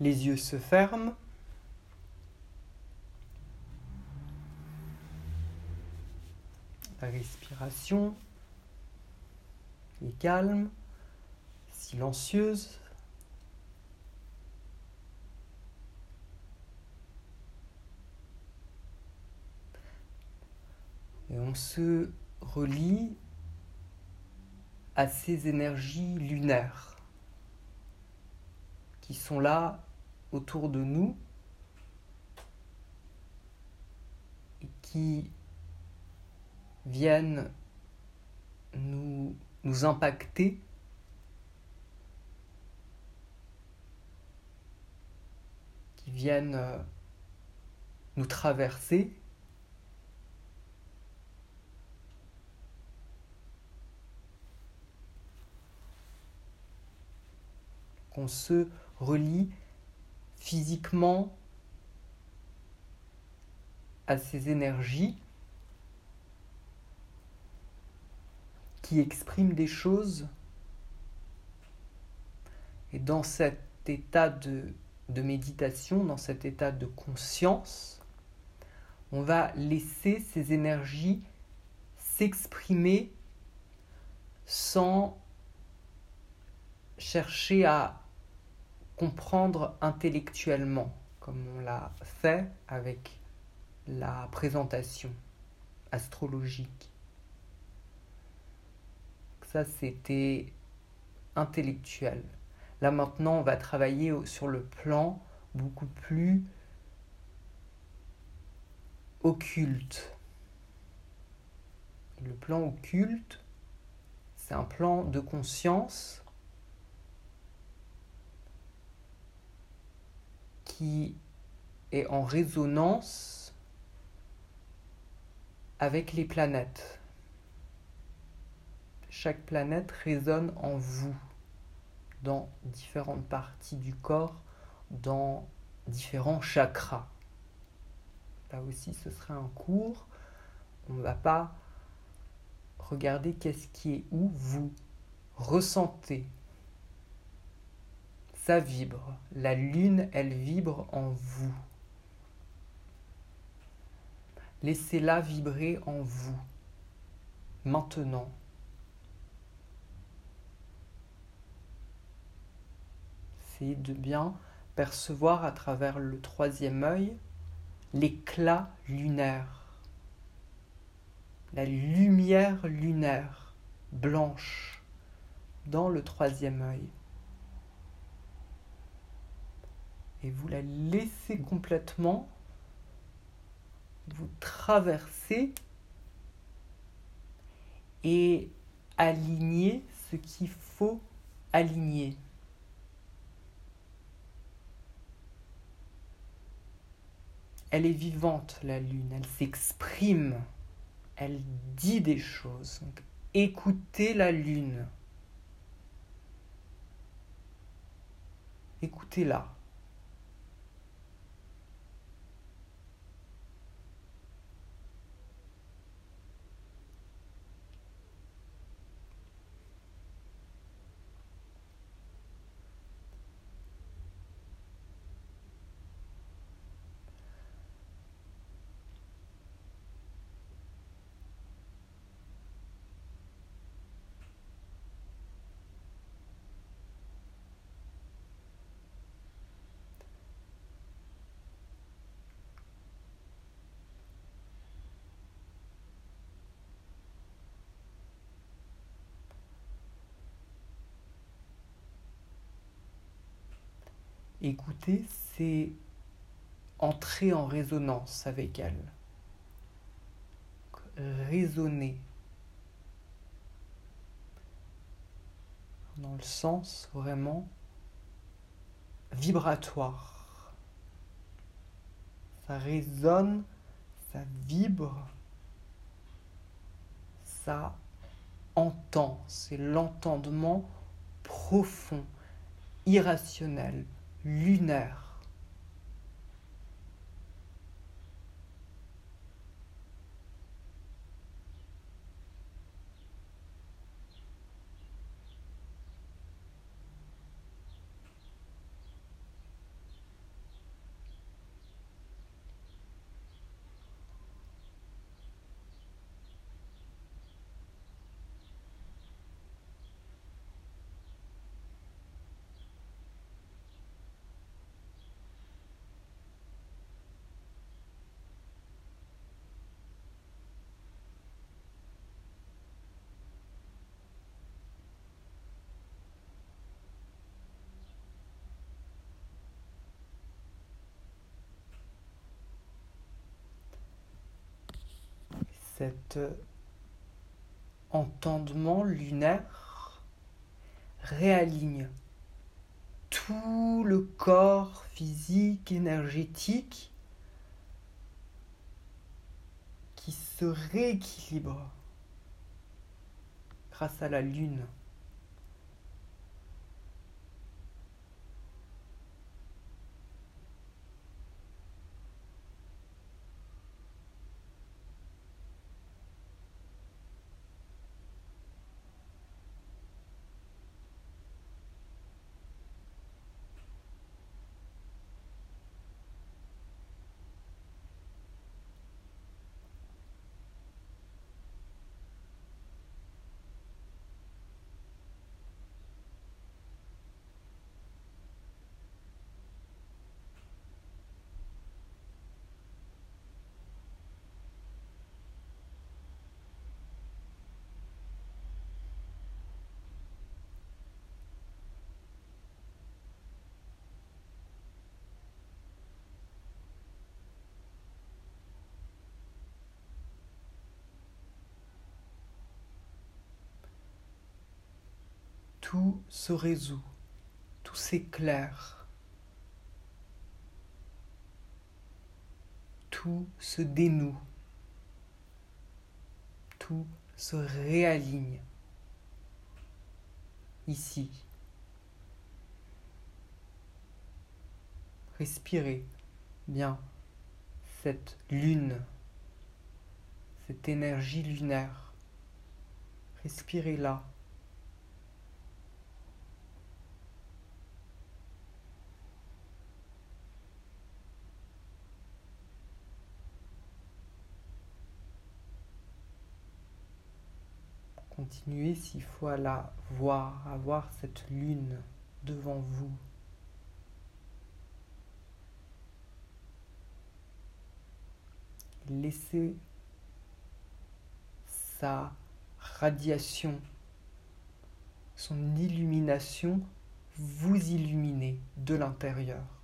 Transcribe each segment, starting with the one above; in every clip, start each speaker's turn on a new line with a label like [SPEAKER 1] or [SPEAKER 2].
[SPEAKER 1] Les yeux se ferment. La respiration est calme, silencieuse. Et on se relie à ces énergies lunaires qui sont là autour de nous et qui viennent nous, nous impacter. Qui viennent euh, nous traverser. Qu'on se relie physiquement à ces énergies qui expriment des choses. Et dans cet état de, méditation, dans cet état de conscience, on va laisser ces énergies s'exprimer sans chercher à comprendre intellectuellement, comme on l'a fait avec la présentation astrologique. Ça, c'était intellectuel. Là maintenant, on va travailler sur le plan beaucoup plus occulte. Le plan occulte, c'est un plan de conscience qui est en résonance avec les planètes. Chaque planète résonne en vous, dans différentes parties du corps, dans différents chakras. Là aussi, ce serait un cours. On ne va pas regarder qu'est-ce qui est où vous ressentez vibre. La lune, elle vibre en vous. Laissez-la vibrer en vous. Maintenant. Essayez de bien percevoir à travers le troisième œil l'éclat lunaire, la lumière lunaire blanche dans le troisième œil. Et vous la laissez complètement vous traverser et aligner ce qu'il faut aligner. Elle est vivante, la lune, elle s'exprime, elle dit des choses. écoutez la lune. Écoutez-la. Écouter, c'est entrer en résonance avec elle. Raisonner. Dans le sens vraiment vibratoire. Ça résonne, ça vibre, ça entend. C'est l'entendement profond, irrationnel, lunaire. Cet entendement lunaire réaligne tout le corps physique, énergétique qui se rééquilibre grâce à la lune. Tout se résout, tout s'éclaire, tout se dénoue, tout se réaligne ici. Respirez bien cette lune, cette énergie lunaire. Respirez-la. Continuez s'il faut la voir, à voir cette lune devant vous. Laissez sa radiation, son illumination vous illuminer de l'intérieur.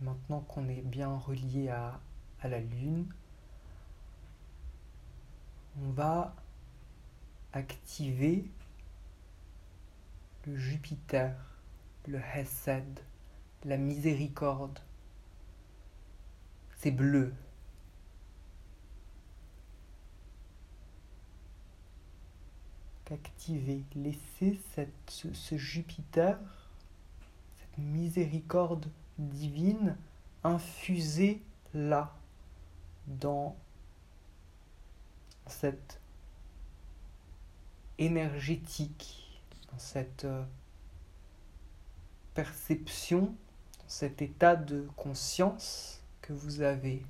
[SPEAKER 1] Maintenant qu'on est bien relié à, la Lune, on va activer le Jupiter, le Hesed, la miséricorde. C'est bleu. Activer, laisser ce Jupiter, cette miséricorde divine infusée là, dans cette énergétique, dans cette euh, perception, dans cet état de conscience que vous avez.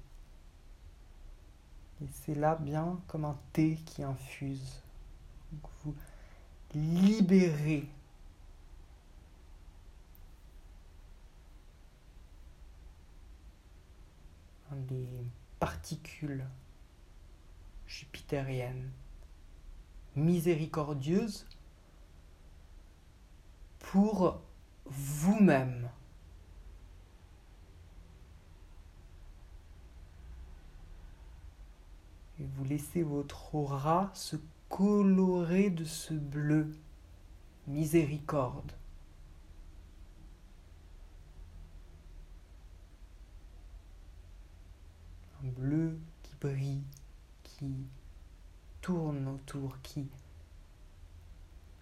[SPEAKER 1] Et c'est là bien comme un thé qui infuse. vous libérez des particules jupitériennes miséricordieuses pour vous-même. Et vous laissez votre aura se colorer de ce bleu miséricorde. Bleu qui brille, qui tourne autour, qui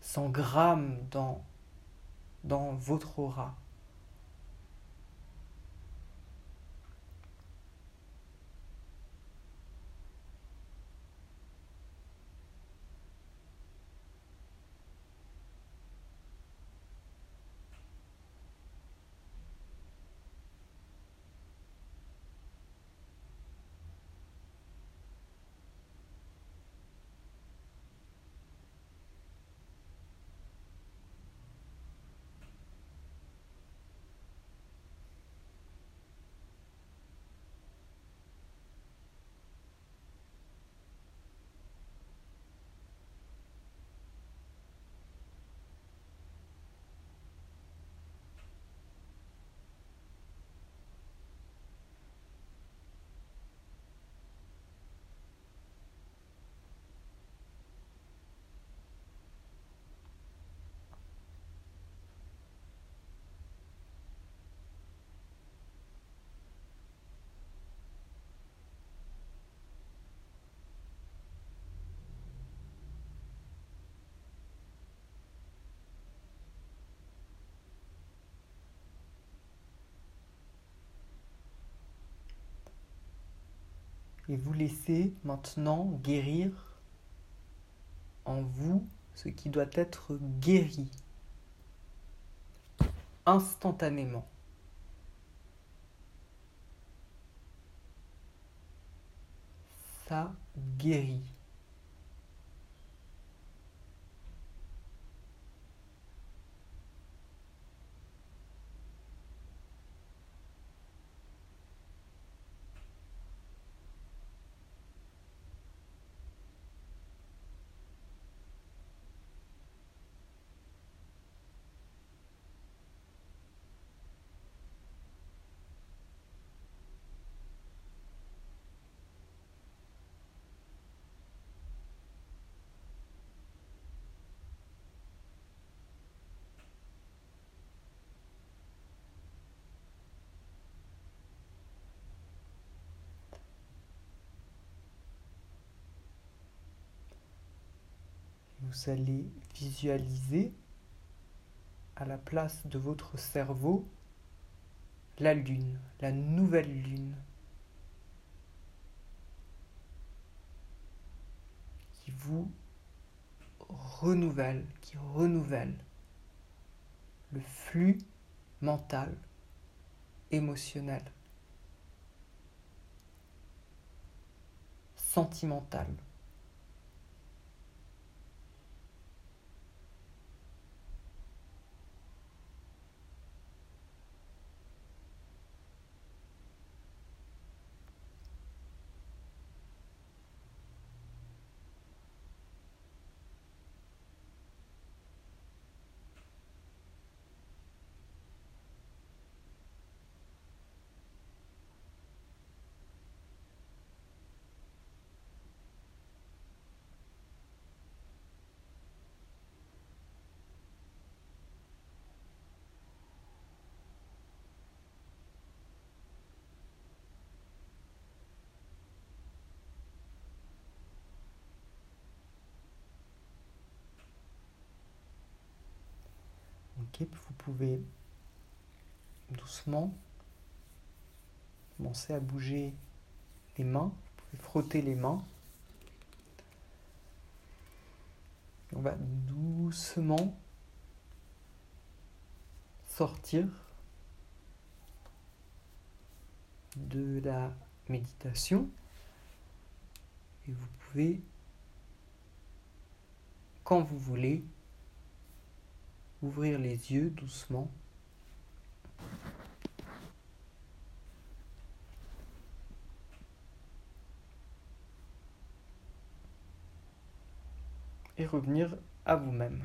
[SPEAKER 1] s'engramme dans, dans votre aura. Et vous laissez maintenant guérir en vous ce qui doit être guéri instantanément. Ça guérit. Vous allez visualiser à la place de votre cerveau la lune, la nouvelle lune, qui vous renouvelle, qui renouvelle le flux mental, émotionnel, sentimental. Vous pouvez doucement commencer à bouger les mains, vous pouvez frotter les mains. On va doucement sortir de la méditation et vous pouvez, quand vous voulez, ouvrir les yeux doucement. Et revenir à vous-même.